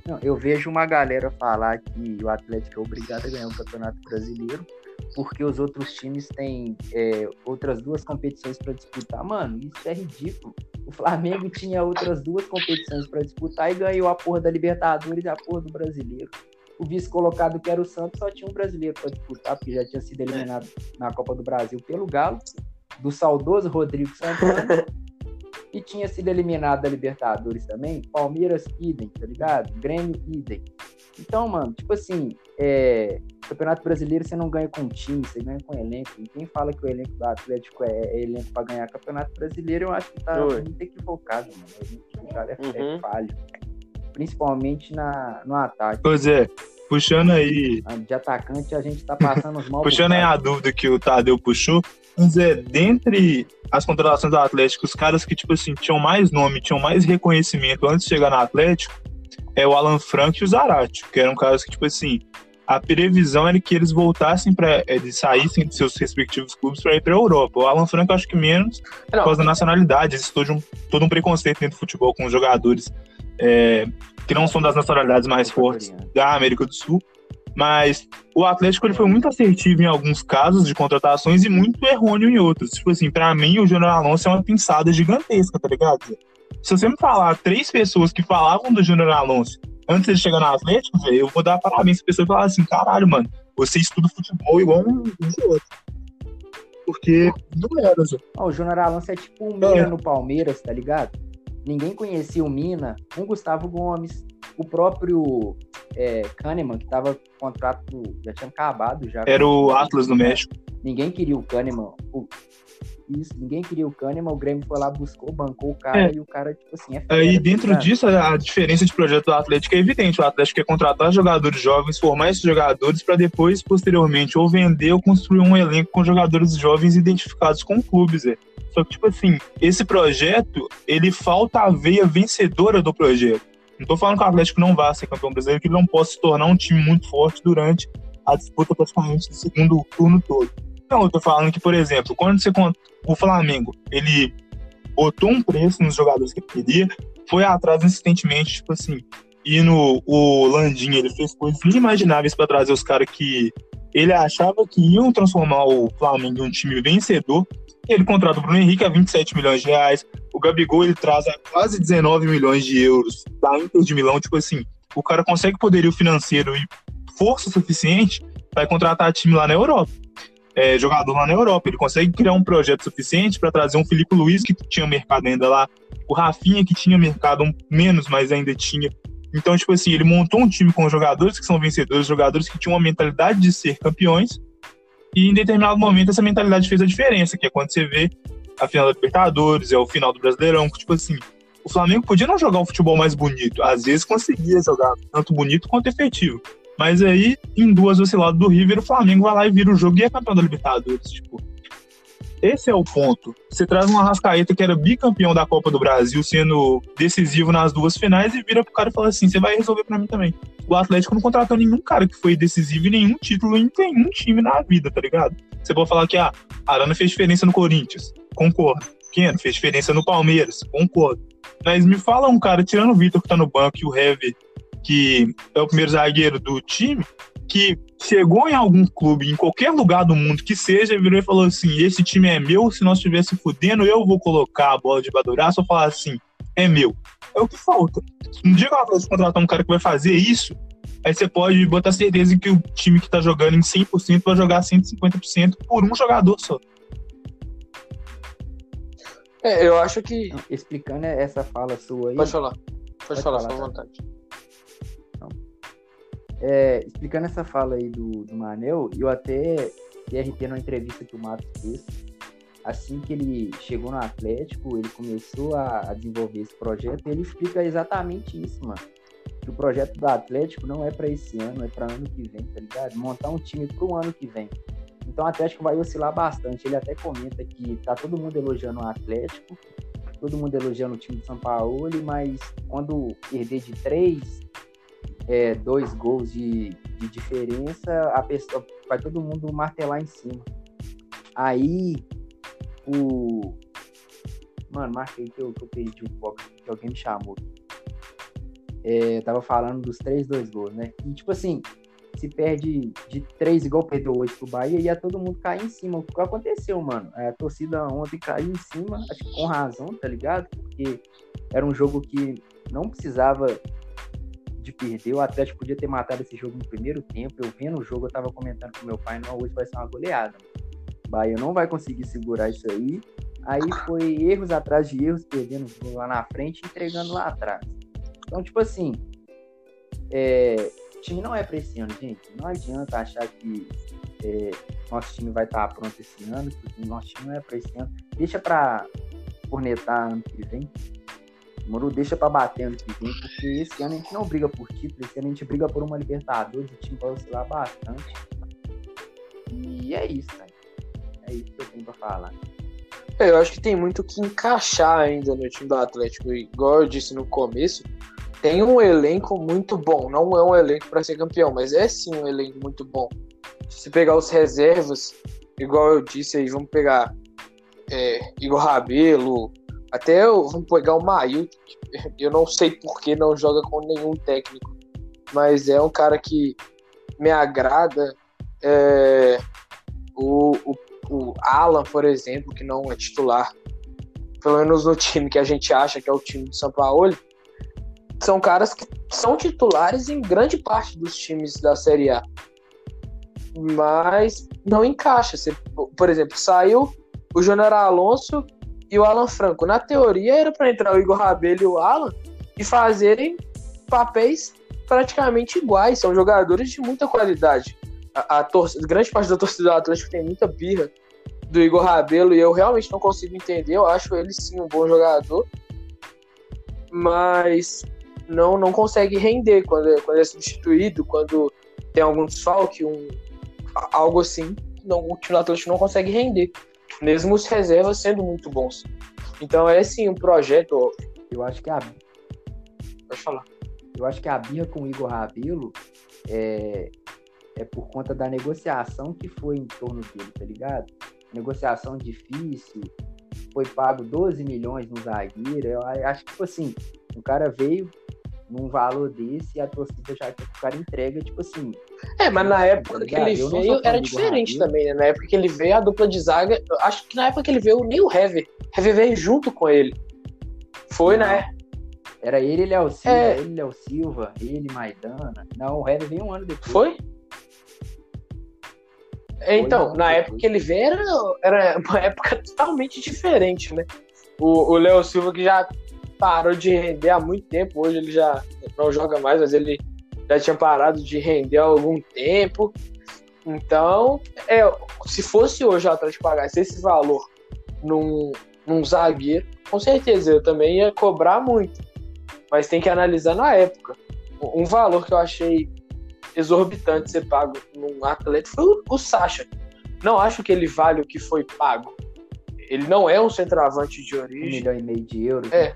Não, eu vejo uma galera falar que o Atlético é obrigado a ganhar o Campeonato Brasileiro porque os outros times têm é, outras duas competições para disputar. Mano, isso é ridículo. O Flamengo tinha outras duas competições para disputar e ganhou a porra da Libertadores e a porra do Brasileiro. O vice-colocado, que era o Santos, só tinha um brasileiro para disputar, porque já tinha sido eliminado na Copa do Brasil pelo Galo, do saudoso Rodrigo Santana. *laughs* e tinha sido eliminado da Libertadores também. Palmeiras, idem, tá ligado? Grêmio, idem. Então, mano, tipo assim, é, Campeonato Brasileiro você não ganha com time, você ganha com elenco. E quem fala que o elenco do Atlético é, é elenco para ganhar Campeonato Brasileiro, eu acho que tá Oi. muito equivocado, mano. O elenco é, é uhum. é falho. Principalmente na, no ataque. Pois é. Puxando aí. De atacante, a gente tá passando os mal. Puxando aí a dúvida que o Tadeu puxou. Mas é, dentre as contratações do Atlético, os caras que, tipo assim, tinham mais nome, tinham mais reconhecimento antes de chegar no Atlético, é o Alan Frank e o Zarate, que eram caras que, tipo assim, a previsão era que eles voltassem para eles saíssem de seus respectivos clubes para ir para a Europa. O Alan Franco acho que menos Não. por causa da nacionalidade, existe todo um, todo um preconceito dentro do futebol com os jogadores é, que não são das nacionalidades mais fortes da América do Sul. Mas o Atlético ele foi muito assertivo em alguns casos de contratações e muito errôneo em outros. Tipo assim, para mim o Júnior Alonso é uma pinçada gigantesca, tá ligado? Se você me falar três pessoas que falavam do Júnior Alonso antes de chegar no Atlético, eu vou dar parabéns pra pessoa e falar assim, caralho, mano, você estuda futebol igual um, um outro. Porque não era, Zé. Oh, o Júnior Alonso é tipo o Mina é. no Palmeiras, tá ligado? Ninguém conhecia o Mina, um Gustavo Gomes, o próprio é, Kahneman, que tava com contrato, já tinha acabado já. Era o Atlas do México. Ninguém queria o Kahneman. O, isso, ninguém queria o Kahneman, o Grêmio foi lá, buscou, bancou o cara é. e o cara, tipo assim, é fera, Aí dentro cara. disso, a diferença de projeto do Atlético é evidente. O Atlético quer contratar jogadores jovens, formar esses jogadores para depois, posteriormente, ou vender ou construir um elenco com jogadores jovens identificados com clubes, é. Só que, tipo assim, esse projeto, ele falta a veia vencedora do projeto. Não tô falando que o Atlético não vá ser campeão brasileiro, que ele não possa se tornar um time muito forte durante a disputa praticamente do segundo turno todo. Não, eu tô falando que, por exemplo, quando você o Flamengo, ele botou um preço nos jogadores que ele queria, foi atrás insistentemente, tipo assim, E no o Landim, ele fez coisas inimagináveis para trazer os caras que ele achava que iam transformar o Flamengo em um time vencedor. Ele contrata o Bruno Henrique a 27 milhões de reais. O Gabigol ele traz quase 19 milhões de euros da Inter de Milão. Tipo assim, o cara consegue poderio financeiro e força suficiente para contratar time lá na Europa. É, jogador lá na Europa. Ele consegue criar um projeto suficiente para trazer um Felipe Luiz, que tinha mercado ainda lá, o Rafinha, que tinha mercado um, menos, mas ainda tinha. Então, tipo assim, ele montou um time com jogadores que são vencedores, jogadores que tinham uma mentalidade de ser campeões, e em determinado momento essa mentalidade fez a diferença, que é quando você vê a final da Libertadores, é o final do Brasileirão, tipo assim, o Flamengo podia não jogar um futebol mais bonito, às vezes conseguia jogar tanto bonito quanto efetivo. Mas aí, em duas osciladas do River, o Flamengo vai lá e vira o jogo e é campeão da Libertadores. Tipo, esse é o ponto. Você traz um Arrascaeta que era bicampeão da Copa do Brasil, sendo decisivo nas duas finais, e vira pro cara e fala assim: você vai resolver para mim também. O Atlético não contratou nenhum cara que foi decisivo em nenhum título em nenhum time na vida, tá ligado? Você pode falar que ah, a Arana fez diferença no Corinthians. Concordo. Keno fez diferença no Palmeiras. Concordo. Mas me fala um cara, tirando o Vitor que tá no banco e o Heavy, que é o primeiro zagueiro do time, que chegou em algum clube, em qualquer lugar do mundo que seja, virou e falou assim: esse time é meu, se nós estivesse fudendo, eu vou colocar a bola de Baduraço ou falar assim: é meu. É o que falta. Um dia que ela contratar um cara que vai fazer isso, aí você pode botar certeza que o time que tá jogando em 100% vai jogar 150% por um jogador só. É, eu acho que. Explicando essa fala sua aí. Pode falar. Pode, pode falar, falar, à vontade. É, explicando essa fala aí do, do Manel, eu até TRT numa entrevista que o Matos fez, assim que ele chegou no Atlético, ele começou a, a desenvolver esse projeto e ele explica exatamente isso, mano. Que o projeto do Atlético não é para esse ano, é para ano que vem, tá ligado? Montar um time pro ano que vem. Então o Atlético vai oscilar bastante. Ele até comenta que tá todo mundo elogiando o Atlético, todo mundo elogiando o time de São Paulo, mas quando perder de três, é, dois gols de, de diferença, a pessoa vai todo mundo martelar em cima. Aí o. Mano, marquei que eu, que eu perdi um pouco, que alguém me chamou. É, tava falando dos três, dois gols, né? E tipo assim, se perde de três igual perdeu hoje pro Bahia, ia todo mundo cair em cima. O que aconteceu, mano? A torcida ontem caiu em cima, acho que com razão, tá ligado? Porque era um jogo que não precisava de perder. O Atlético podia ter matado esse jogo no primeiro tempo. Eu vendo o jogo, eu tava comentando com meu pai, não, hoje vai ser uma goleada. O Bahia não vai conseguir segurar isso aí. Aí foi erros atrás de erros, perdendo lá na frente entregando lá atrás. Então, tipo assim, é, time não é pra esse ano, gente. Não adianta achar que é, nosso time vai estar pronto esse ano, porque nosso time não é pra esse ano. Deixa pra cornetar ano que vem. Moro deixa pra bater ano que vem, porque esse ano a gente não briga por título, esse ano a gente briga por uma Libertadores, o time vai oscilar bastante. E é isso, né? É isso que eu tenho pra falar. É, eu acho que tem muito que encaixar ainda no time do Atlético. Igual eu disse no começo, tem um elenco muito bom. Não é um elenco para ser campeão, mas é sim um elenco muito bom. Se pegar os reservas, igual eu disse aí, vamos pegar é, Igor Rabelo, até vamos pegar o Maio, eu não sei por que não joga com nenhum técnico, mas é um cara que me agrada. É, o, o, o Alan, por exemplo, que não é titular, pelo menos no time que a gente acha que é o time do São Paulo, são caras que são titulares em grande parte dos times da Série A. Mas não encaixa. Você, por exemplo, saiu o Júnior Alonso e o Alan Franco. Na teoria era para entrar o Igor Rabelo e o Alan e fazerem papéis praticamente iguais. São jogadores de muita qualidade. A, a torcida, grande parte da torcida do Atlético tem muita birra do Igor Rabelo e eu realmente não consigo entender. Eu acho ele sim um bom jogador, mas não não consegue render quando é, quando é substituído, quando tem algum desfalque, um, algo assim. Não, o time do Atlético não consegue render mesmo os reservas sendo muito bons. Então é sim um projeto. Eu acho que a. Pode falar. Eu acho que a birra com o Igor Rabelo é, é por conta da negociação que foi em torno dele, tá ligado? Negociação difícil, foi pago 12 milhões no zagueiro. Eu acho que, tipo assim, o cara veio num valor desse e a torcida já que o cara entrega, tipo assim. É, mas na época tá que ele veio era diferente também, né? Na época que ele veio, a dupla de zaga. Acho que na época que ele veio, nem o Heavy. Heavy veio junto com ele. Foi, Não. né? Era ele, Léo Silva, é. ele, Léo Silva, ele, Maidana. Não, o Heavy veio um ano depois. Foi? Então, na época que ele veio, era, era uma *laughs* época totalmente diferente, né? O Léo Silva que já parou de render há muito tempo, hoje ele já não joga mais, mas ele já tinha parado de render há algum tempo. Então, é, se fosse hoje o Atlético pagasse esse valor num, num zagueiro, com certeza eu também ia cobrar muito. Mas tem que analisar na época. Um valor que eu achei exorbitante ser pago num atleta foi o, o Sacha. Não acho que ele vale o que foi pago. Ele não é um centroavante de origem. Um milhão e meio de euros. É. Né?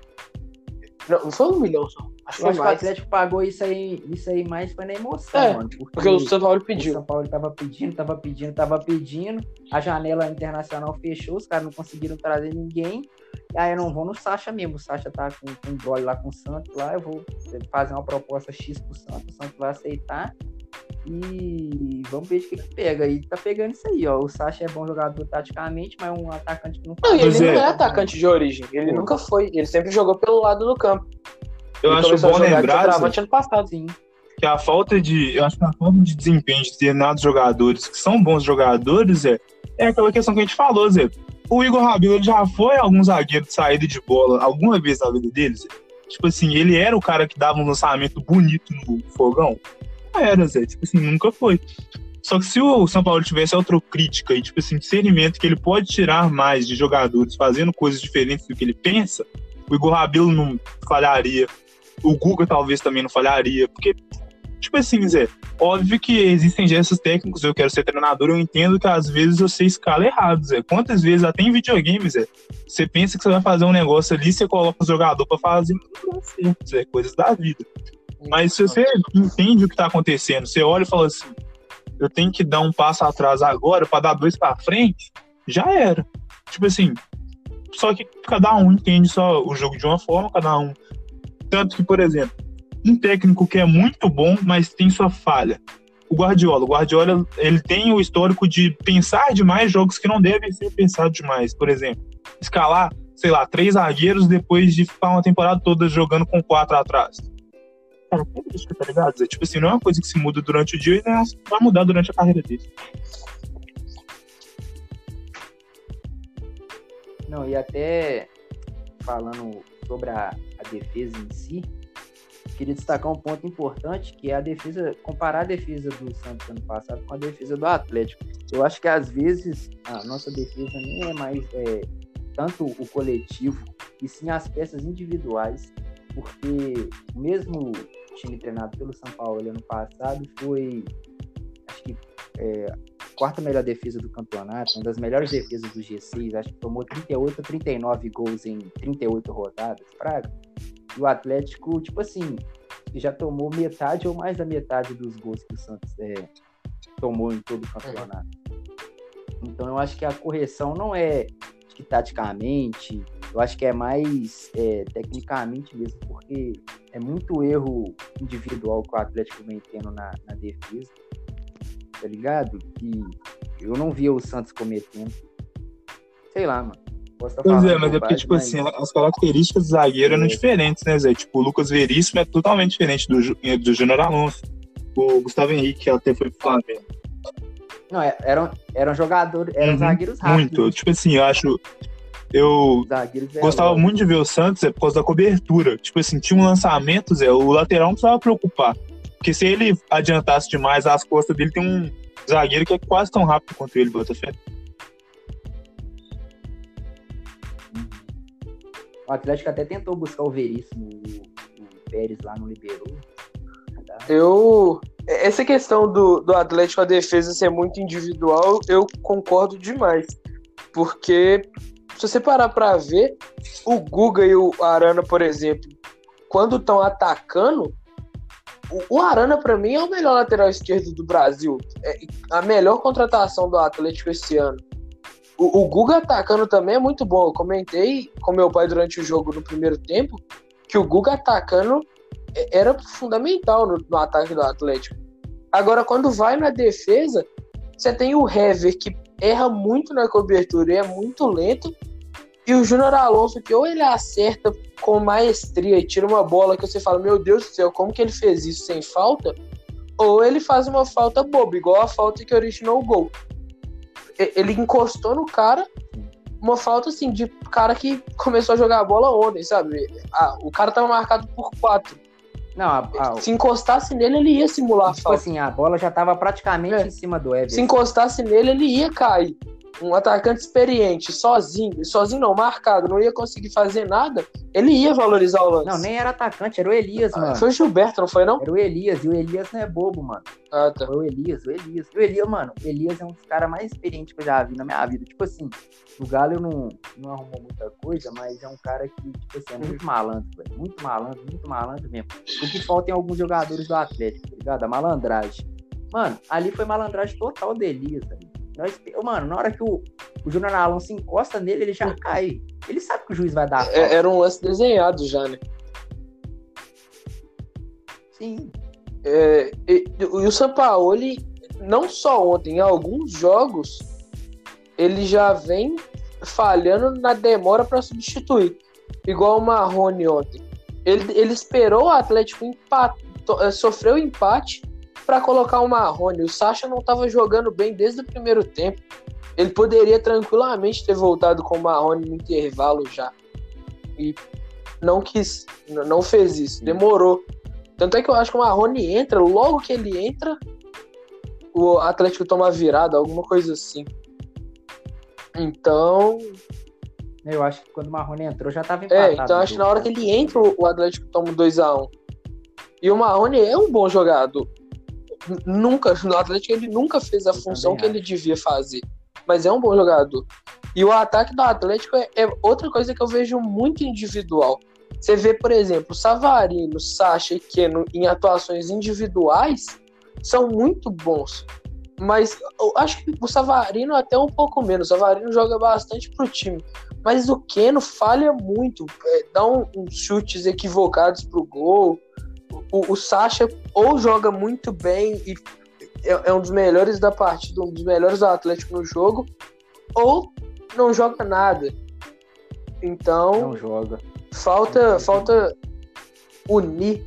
Não, não foi um milhão só. Acho que, acho que o Atlético pagou isso aí, isso aí mais foi na emoção, é, mano. Porque, porque, o São Paulo pediu. O São Paulo tava pedindo, tava pedindo, tava pedindo. A janela internacional fechou, os caras não conseguiram trazer ninguém. E aí eu não vou no Sacha mesmo. O Sacha tá com, com um brole lá com o Santos lá. Eu vou fazer uma proposta X pro Santos, o Santos vai aceitar. E vamos ver o que, que pega. E tá pegando isso aí, ó. O Sacha é bom jogador taticamente, mas é um atacante que não Não, ele não é atacante de origem. Ele Pô. nunca foi. Ele sempre jogou pelo lado do campo. Eu ele acho bom lembrar ano passado. Sim. que a falta de. Eu acho que a falta de desempenho de determinados jogadores que são bons jogadores é, é aquela questão que a gente falou, Zé. O Igor Rabelo já foi algum zagueiro de saída de bola alguma vez na vida deles? Tipo assim, ele era o cara que dava um lançamento bonito no fogão? Era, Zé. Tipo assim, nunca foi. Só que se o São Paulo tivesse autocrítica e, tipo assim, discernimento que ele pode tirar mais de jogadores fazendo coisas diferentes do que ele pensa, o Igor Rabelo não falharia. O Guga talvez também não falharia. Porque, tipo assim, Zé, óbvio que existem gestos técnicos, eu quero ser treinador, eu entendo que às vezes você escala errado, Zé. Quantas vezes, até em videogame, Zé, você pensa que você vai fazer um negócio ali, você coloca o jogador pra fazer, não dá certo, Zé, coisas da vida. Mas se você entende o que está acontecendo, você olha e fala assim: eu tenho que dar um passo atrás agora para dar dois para frente, já era. Tipo assim, só que cada um entende só o jogo de uma forma, cada um. Tanto que, por exemplo, um técnico que é muito bom, mas tem sua falha. O Guardiola. O Guardiola ele tem o histórico de pensar demais jogos que não devem ser pensados demais. Por exemplo, escalar, sei lá, três zagueiros depois de ficar uma temporada toda jogando com quatro atrás característica, tá ligado? É, tipo assim, não é uma coisa que se muda durante o dia e né, vai mudar durante a carreira dele. Não, e até falando sobre a, a defesa em si, queria destacar um ponto importante, que é a defesa, comparar a defesa do Santos ano passado com a defesa do Atlético. Eu acho que às vezes a nossa defesa nem é mais é, tanto o coletivo, e sim as peças individuais, porque mesmo time treinado pelo São Paulo ano passado foi, acho que, é, quarta melhor defesa do campeonato, uma das melhores defesas do G6, acho que tomou 38 ou 39 gols em 38 rodadas, Praga. E o Atlético, tipo assim, já tomou metade ou mais da metade dos gols que o Santos é, tomou em todo o campeonato. Então eu acho que a correção não é que taticamente, eu acho que é mais é, tecnicamente mesmo, porque é muito erro individual que o Atlético vem tendo na, na defesa, tá ligado? Que eu não via o Santos cometendo. Sei lá, mano. Pois é, mas é porque, tipo mas... assim, as características do zagueiro é. eram diferentes, né, Zé? Tipo, o Lucas Veríssimo é totalmente diferente do, do Júnior Alonso. O Gustavo Henrique, que até foi pro Flamengo. Não, é, eram, eram jogadores, eram uhum, zagueiros rápidos. Muito. Tipo assim, eu acho. Eu gostava muito de ver o Santos é por causa da cobertura. Tipo assim, tinha um lançamento, Zé, o lateral não precisava preocupar. Porque se ele adiantasse demais as costas dele, tem um zagueiro que é quase tão rápido quanto ele, Botafé. O Atlético até tentou buscar o Veríssimo, o, o Pérez lá não liberou. Eu. Essa questão do, do Atlético a defesa ser muito individual, eu concordo demais. Porque se você parar para ver, o Guga e o Arana, por exemplo, quando estão atacando, o Arana, para mim, é o melhor lateral esquerdo do Brasil. É a melhor contratação do Atlético esse ano. O, o Guga atacando também é muito bom. Eu comentei com meu pai durante o jogo no primeiro tempo que o Guga atacando era fundamental no, no ataque do Atlético. Agora, quando vai na defesa, você tem o Hever, que erra muito na cobertura e é muito lento. E o Júnior Alonso, que ou ele acerta com maestria e tira uma bola que você fala, meu Deus do céu, como que ele fez isso sem falta? Ou ele faz uma falta boba, igual a falta que originou o gol. Ele encostou no cara, uma falta assim, de cara que começou a jogar a bola ontem, sabe? Ah, o cara tava marcado por quatro. Não, a, a, se encostasse nele, ele ia simular tipo a falta. assim, a bola já tava praticamente é. em cima do Everton. Se encostasse nele, ele ia cair um atacante experiente, sozinho, sozinho não, marcado, não ia conseguir fazer nada, ele ia valorizar o lance. Não, nem era atacante, era o Elias, ah, mano. Foi o Gilberto, não foi não? Era o Elias, e o Elias não é bobo, mano. Ah, tá. Foi o Elias, o Elias. O Elias, mano, o Elias é um dos caras mais experientes que eu já vi na minha vida. Tipo assim, o Galo não, não arrumou muita coisa, mas é um cara que, tipo assim, é muito malandro, velho. Muito malandro, muito malandro mesmo. O que falta em alguns jogadores do Atlético, tá ligado? A malandragem. Mano, ali foi malandragem total do Elias, velho. Nós, mano, na hora que o, o Júnior Alonso se encosta nele, ele já cai. Ele sabe que o juiz vai dar. É, era um lance desenhado já, né? Sim. É, e, e o Sampaoli, não só ontem, em alguns jogos, ele já vem falhando na demora para substituir. Igual o Marrone ontem. Ele, ele esperou o Atlético empate, é, sofreu empate para colocar o Marrone. O Sacha não estava jogando bem desde o primeiro tempo. Ele poderia tranquilamente ter voltado com o Marrone no intervalo já. E não quis, não fez isso, demorou. Tanto é que eu acho que o Marrone entra, logo que ele entra, o Atlético toma virada, alguma coisa assim. Então. Eu acho que quando o Marrone entrou já estava empatado. É, então acho que na hora que ele entra, o Atlético toma 2x1. Um. E o Marrone é um bom jogador nunca, no Atlético ele nunca fez a função que ele devia fazer. Mas é um bom jogador. E o ataque do Atlético é, é outra coisa que eu vejo muito individual. Você vê, por exemplo, Savarino, Sacha e Keno em atuações individuais são muito bons. Mas eu acho que o Savarino até um pouco menos. O Savarino joga bastante pro time. Mas o Keno falha muito. É, dá um, uns chutes equivocados pro gol o, o Sacha ou joga muito bem e é, é, um dos melhores da partida, um dos melhores do Atlético no jogo, ou não joga nada. Então. Não joga. Falta, não falta unir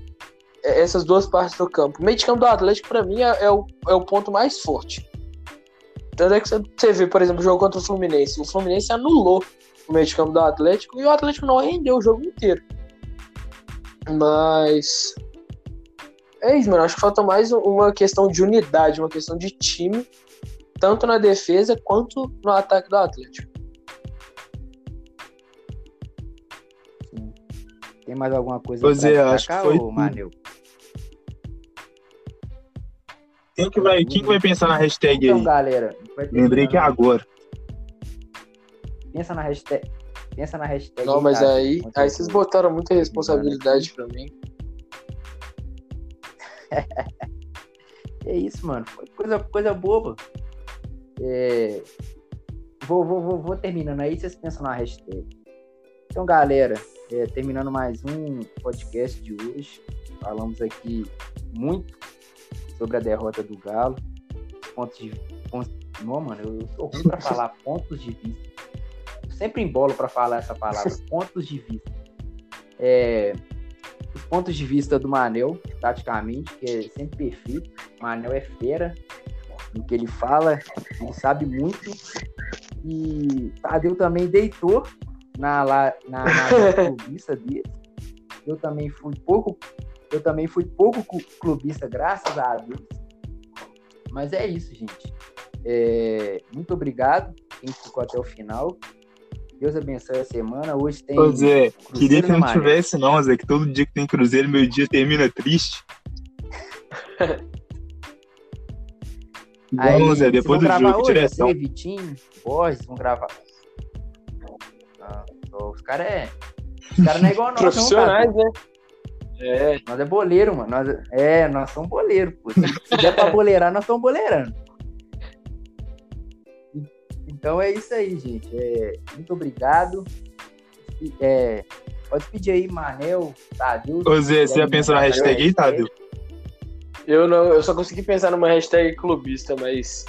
essas duas partes do campo. O meio de campo do Atlético, para mim, é, é, o, é o ponto mais forte. Tanto é que você vê, por exemplo, o jogo contra o Fluminense. O Fluminense anulou o meio de campo do Atlético e o Atlético não rendeu o jogo inteiro. Mas é isso, mano. Acho que falta mais uma questão de unidade, uma questão de time, tanto na defesa quanto no ataque do Atlético. Sim. Tem mais alguma coisa pois é, acho que foi ou, Manel? Quem que, vai, quem que vai pensar na hashtag então, aí? galera. Lembrei que é agora. Pensa na hashtag. Pensa na hashtag. Não, mas aí, aí vocês botaram muita responsabilidade pra mim. *laughs* é isso, mano. Coisa, coisa boba. É... Vou, vou, vou, vou terminando aí, vocês pensam na hashtag. Então, galera, é, terminando mais um podcast de hoje. Falamos aqui muito sobre a derrota do Galo. Pontos de. Pontos... Não, mano, eu sou ruim pra falar *laughs* pontos de vista. sempre embolo para falar essa palavra, *laughs* pontos de vista. É, os pontos de vista do Manel, taticamente, que é sempre perfeito. O Manel é fera no que ele fala, ele sabe muito. E Tadeu também deitou na, na, na, na *laughs* clubista dele. Eu também fui pouco, eu também fui pouco clubista, graças a Deus. Mas é isso, gente. É, muito obrigado quem ficou até o final. Deus abençoe a semana. Hoje tem. Pois é, queria que não tivesse, não, Zé, que todo dia que tem Cruzeiro, meu dia termina triste. *laughs* Aí, Vamos, Zé, depois do jogo, hoje, direção. Você, Vitinho, Borges, vão gravar. Ah, os caras é. Os caras não é igual nós, Profissionais, não, né? É. Nós é boleiro, mano. Nós, é, nós somos boleiro, pô. Se der pra boleirar, nós somos boleirando. Então é isso aí, gente. É, muito obrigado. É, Pode pedir aí, Manel, Tadeu. Ô Zé, você já pensou na hashtag aí, Tadeu? Eu não, eu só consegui pensar numa hashtag clubista, mas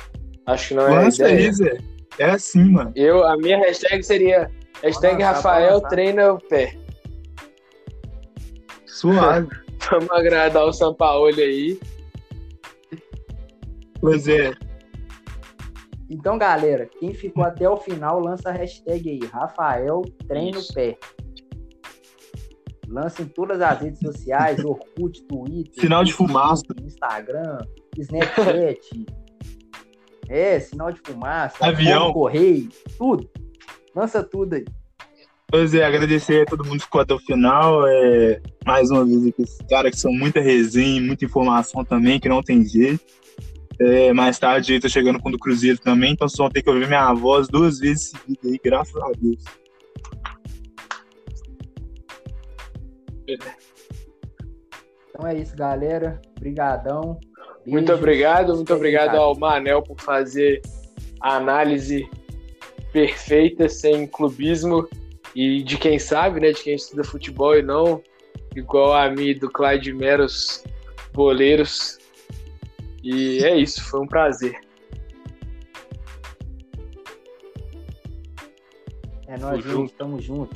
acho que não é Lança aí, Zé. É assim, mano. Eu, a minha hashtag seria hashtag lançar, Rafael treina o pé. Suave. *laughs* Vamos agradar o Sampaoli aí. Pois é. Então, galera, quem ficou até o final, lança a hashtag aí, Rafael treina o pé. Lança em todas as redes sociais, *laughs* Orkut, Twitter, sinal de fumaça, Instagram, Snapchat. *laughs* é, sinal de fumaça, avião, correio, tudo. Lança tudo aí. Pois é, agradecer a todo mundo que ficou até o final. É, mais uma vez aqui, esses caras que são muita resenha, muita informação também, que não tem jeito. É, mais tarde eu tô chegando com o do Cruzeiro também, então vocês vão ter que ouvir minha voz duas vezes seguidas aí, graças a Deus. Então é isso, galera. Obrigadão. Muito obrigado, muito obrigado ao Manel por fazer a análise perfeita, sem clubismo e de quem sabe, né, de quem estuda futebol e não igual a mim do Clyde Meros Boleiros. E é isso, foi um prazer. É nóis, gente, tamo junto.